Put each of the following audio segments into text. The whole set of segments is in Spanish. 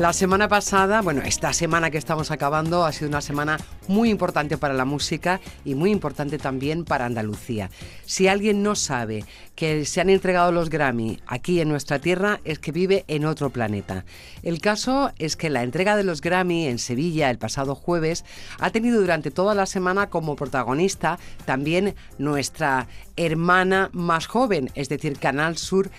La semana pasada, bueno, esta semana que estamos acabando ha sido una semana muy importante para la música y muy importante también para Andalucía. Si alguien no sabe que se han entregado los Grammy aquí en nuestra tierra, es que vive en otro planeta. El caso es que la entrega de los Grammy en Sevilla el pasado jueves ha tenido durante toda la semana como protagonista también nuestra hermana más joven, es decir, Canal Sur,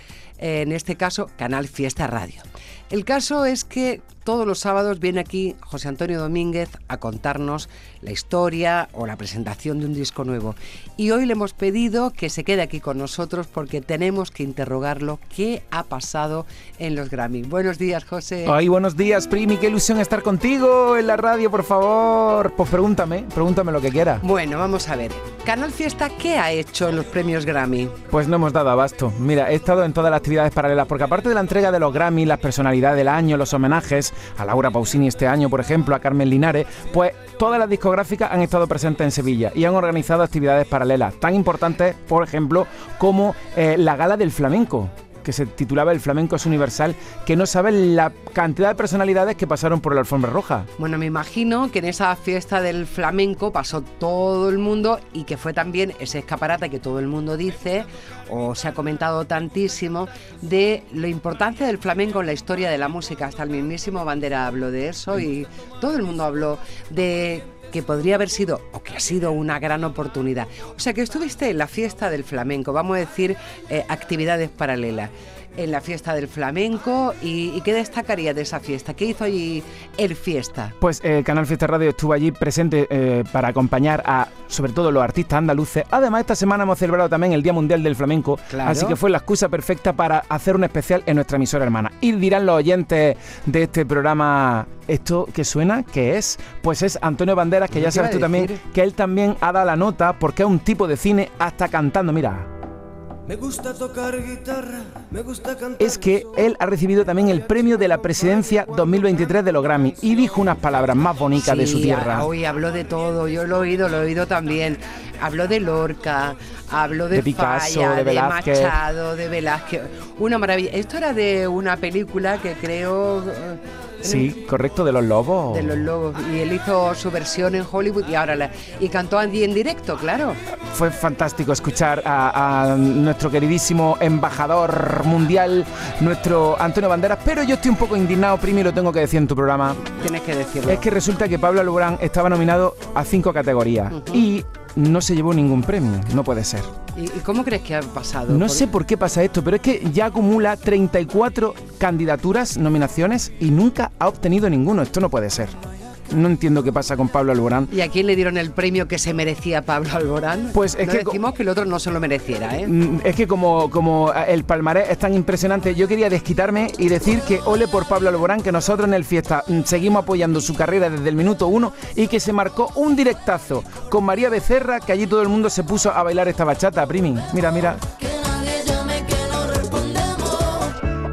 en este caso Canal Fiesta Radio. El caso es que todos los sábados viene aquí José Antonio Domínguez a contarnos la historia o la presentación de un disco nuevo. Y hoy le hemos pedido que se quede aquí con nosotros porque tenemos que interrogarlo qué ha pasado en los Grammy. Buenos días, José. Ay, buenos días, Primi. Qué ilusión estar contigo en la radio, por favor. Pues pregúntame, pregúntame lo que quieras. Bueno, vamos a ver. Canal Fiesta, ¿qué ha hecho en los premios Grammy? Pues no hemos dado abasto. Mira, he estado en todas las actividades paralelas porque aparte de la entrega de los Grammy, las personalidades del año, los homenajes a Laura Pausini este año, por ejemplo, a Carmen Linares, pues todas las discográficas han estado presentes en Sevilla y han organizado actividades paralelas, tan importantes, por ejemplo, como eh, la Gala del Flamenco que se titulaba El flamenco es universal, que no sabe la cantidad de personalidades que pasaron por la alfombra roja. Bueno, me imagino que en esa fiesta del flamenco pasó todo el mundo y que fue también ese escaparate que todo el mundo dice, o se ha comentado tantísimo, de la importancia del flamenco en la historia de la música. Hasta el mismísimo Bandera habló de eso y todo el mundo habló de que podría haber sido o que ha sido una gran oportunidad. O sea que estuviste en la fiesta del flamenco, vamos a decir eh, actividades paralelas en la fiesta del flamenco y, qué destacaría de esa fiesta? ¿Qué hizo allí el fiesta? Pues el Canal Fiesta Radio estuvo allí presente eh, para acompañar a sobre todo los artistas andaluces. Además esta semana hemos celebrado también el Día Mundial del Flamenco, así que fue la excusa perfecta para hacer un especial en nuestra emisora hermana. Y dirán los oyentes de este programa esto que suena, ¿qué es? Pues es Antonio Banderas, que ya sabes tú también, que él también ha dado la nota porque es un tipo de cine hasta cantando, mira. Me gusta tocar guitarra, me gusta cantar. Es que él ha recibido también el premio de la presidencia 2023 de los Grammy y dijo unas palabras más bonitas de su tierra. Hoy habló de todo, yo lo he oído, lo he oído también. Habló de Lorca, habló de, Picasso, de, de Machado, de Velázquez. Una maravilla. Esto era de una película que creo Sí, correcto, de los lobos. De los lobos. Y él hizo su versión en Hollywood y ahora la, y cantó allí en directo, claro. Fue fantástico escuchar a, nuestro queridísimo embajador mundial, nuestro Antonio Banderas, pero yo estoy un poco indignado, primero lo tengo que decir en tu programa. Tienes que decirlo. Es que resulta que Pablo Alborán estaba nominado a cinco categorías y no se llevó ningún premio, no puede ser. ¿Y, cómo crees que ha pasado? No sé por qué pasa esto, pero es que ya acumula 34 candidaturas, nominaciones y nunca ha obtenido ninguno. Esto no puede ser no entiendo qué pasa con Pablo Alborán. ¿Y a quién le dieron el premio que se merecía Pablo Alborán? Pues es no que decimos que el otro no se lo mereciera, ¿eh? Mm, es que como, como el palmarés es tan impresionante, yo quería desquitarme y decir que ole por Pablo Alborán, que nosotros en el Fiesta mm, seguimos apoyando su carrera desde el minuto uno y que se marcó un directazo con María Becerra, que allí todo el mundo se puso a bailar esta bachata, primi. Mira, mira.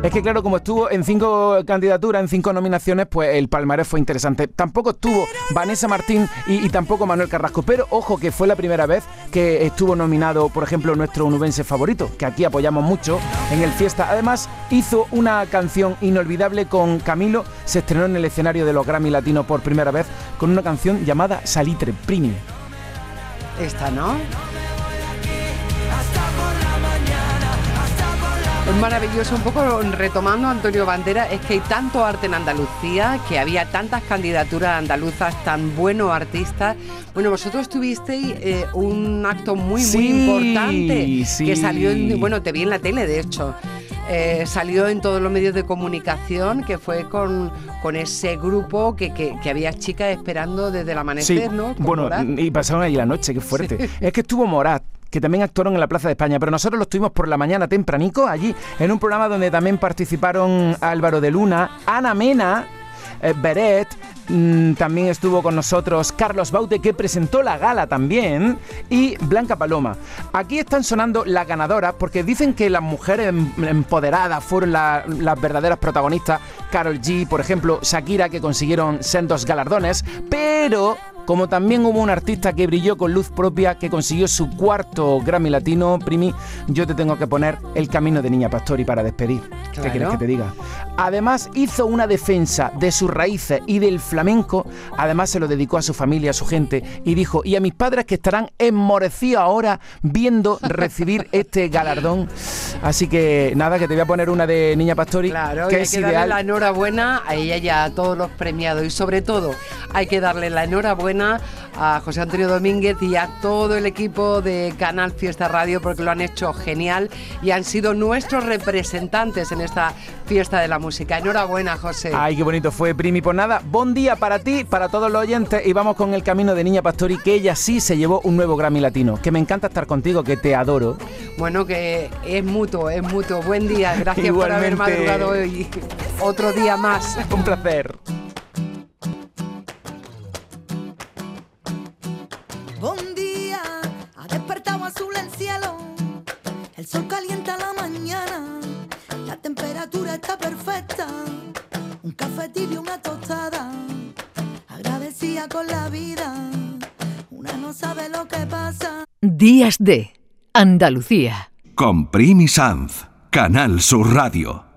Es que claro, como estuvo en cinco candidaturas, en cinco nominaciones, pues el palmarés fue interesante. Tampoco estuvo Vanessa Martín y, tampoco Manuel Carrasco, pero ojo que fue la primera vez que estuvo nominado, por ejemplo, nuestro unubense favorito, que aquí apoyamos mucho en el Fiesta. Además, hizo una canción inolvidable con Camilo, se estrenó en el escenario de los Grammy Latinos por primera vez con una canción llamada Salitre Primi. Esta, ¿no? Es maravilloso, un poco retomando Antonio Bandera, es que hay tanto arte en Andalucía, que había tantas candidaturas andaluzas, tan buenos artistas. Bueno, vosotros tuvisteis eh, un acto muy, muy importante que salió, en, bueno, te vi en la tele, de hecho. Eh, salió en todos los medios de comunicación, que fue con, con ese grupo que, que, había chicas esperando desde el amanecer, ¿no? bueno, y pasaron ahí la noche, qué fuerte. Es que estuvo Morat, que también actuaron en la Plaza de España, pero nosotros los tuvimos por la mañana tempranico, allí, en un programa donde también participaron Álvaro de Luna, Ana Mena, eh, Beret, Mm, también estuvo con nosotros Carlos Baute, que presentó la gala también, y Blanca Paloma. Aquí están sonando las ganadoras porque dicen que las mujeres em, empoderadas fueron las verdaderas protagonistas. Carol G, por ejemplo, Shakira, que consiguieron sendos galardones, pero como también hubo un artista que brilló con luz propia, que consiguió su cuarto Grammy Latino, Primi, yo te tengo que poner El Camino de Niña Pastori para despedir. ¿Qué quieres que te diga? Además, hizo una defensa de sus raíces y del flamenco, además se lo dedicó a su familia, a su gente, y dijo, y a mis padres que estarán enmorecidos ahora viendo recibir este galardón. Así que nada, que te voy a poner una de Niña Pastori, claro, que hay que darle la enhorabuena a ella y a todos los premiados, y sobre todo hay que darle la enhorabuena a José Antonio Domínguez y a todo el equipo de Canal Fiesta Radio porque lo han hecho genial y han sido nuestros representantes en esta fiesta de la música. Enhorabuena, José. Ay, qué bonito fue, Primi. Pues nada, buen día para ti, para todos los oyentes y vamos con el camino de Niña Pastori, que ella sí se llevó un nuevo Grammy Latino. Que me encanta estar contigo, que te adoro. Bueno, que es mutuo, es mutuo. Buen día, gracias por haber madrugado hoy. Otro día más. un placer. Días de Andalucía. Con Primi Sanz, Canal Sur Radio.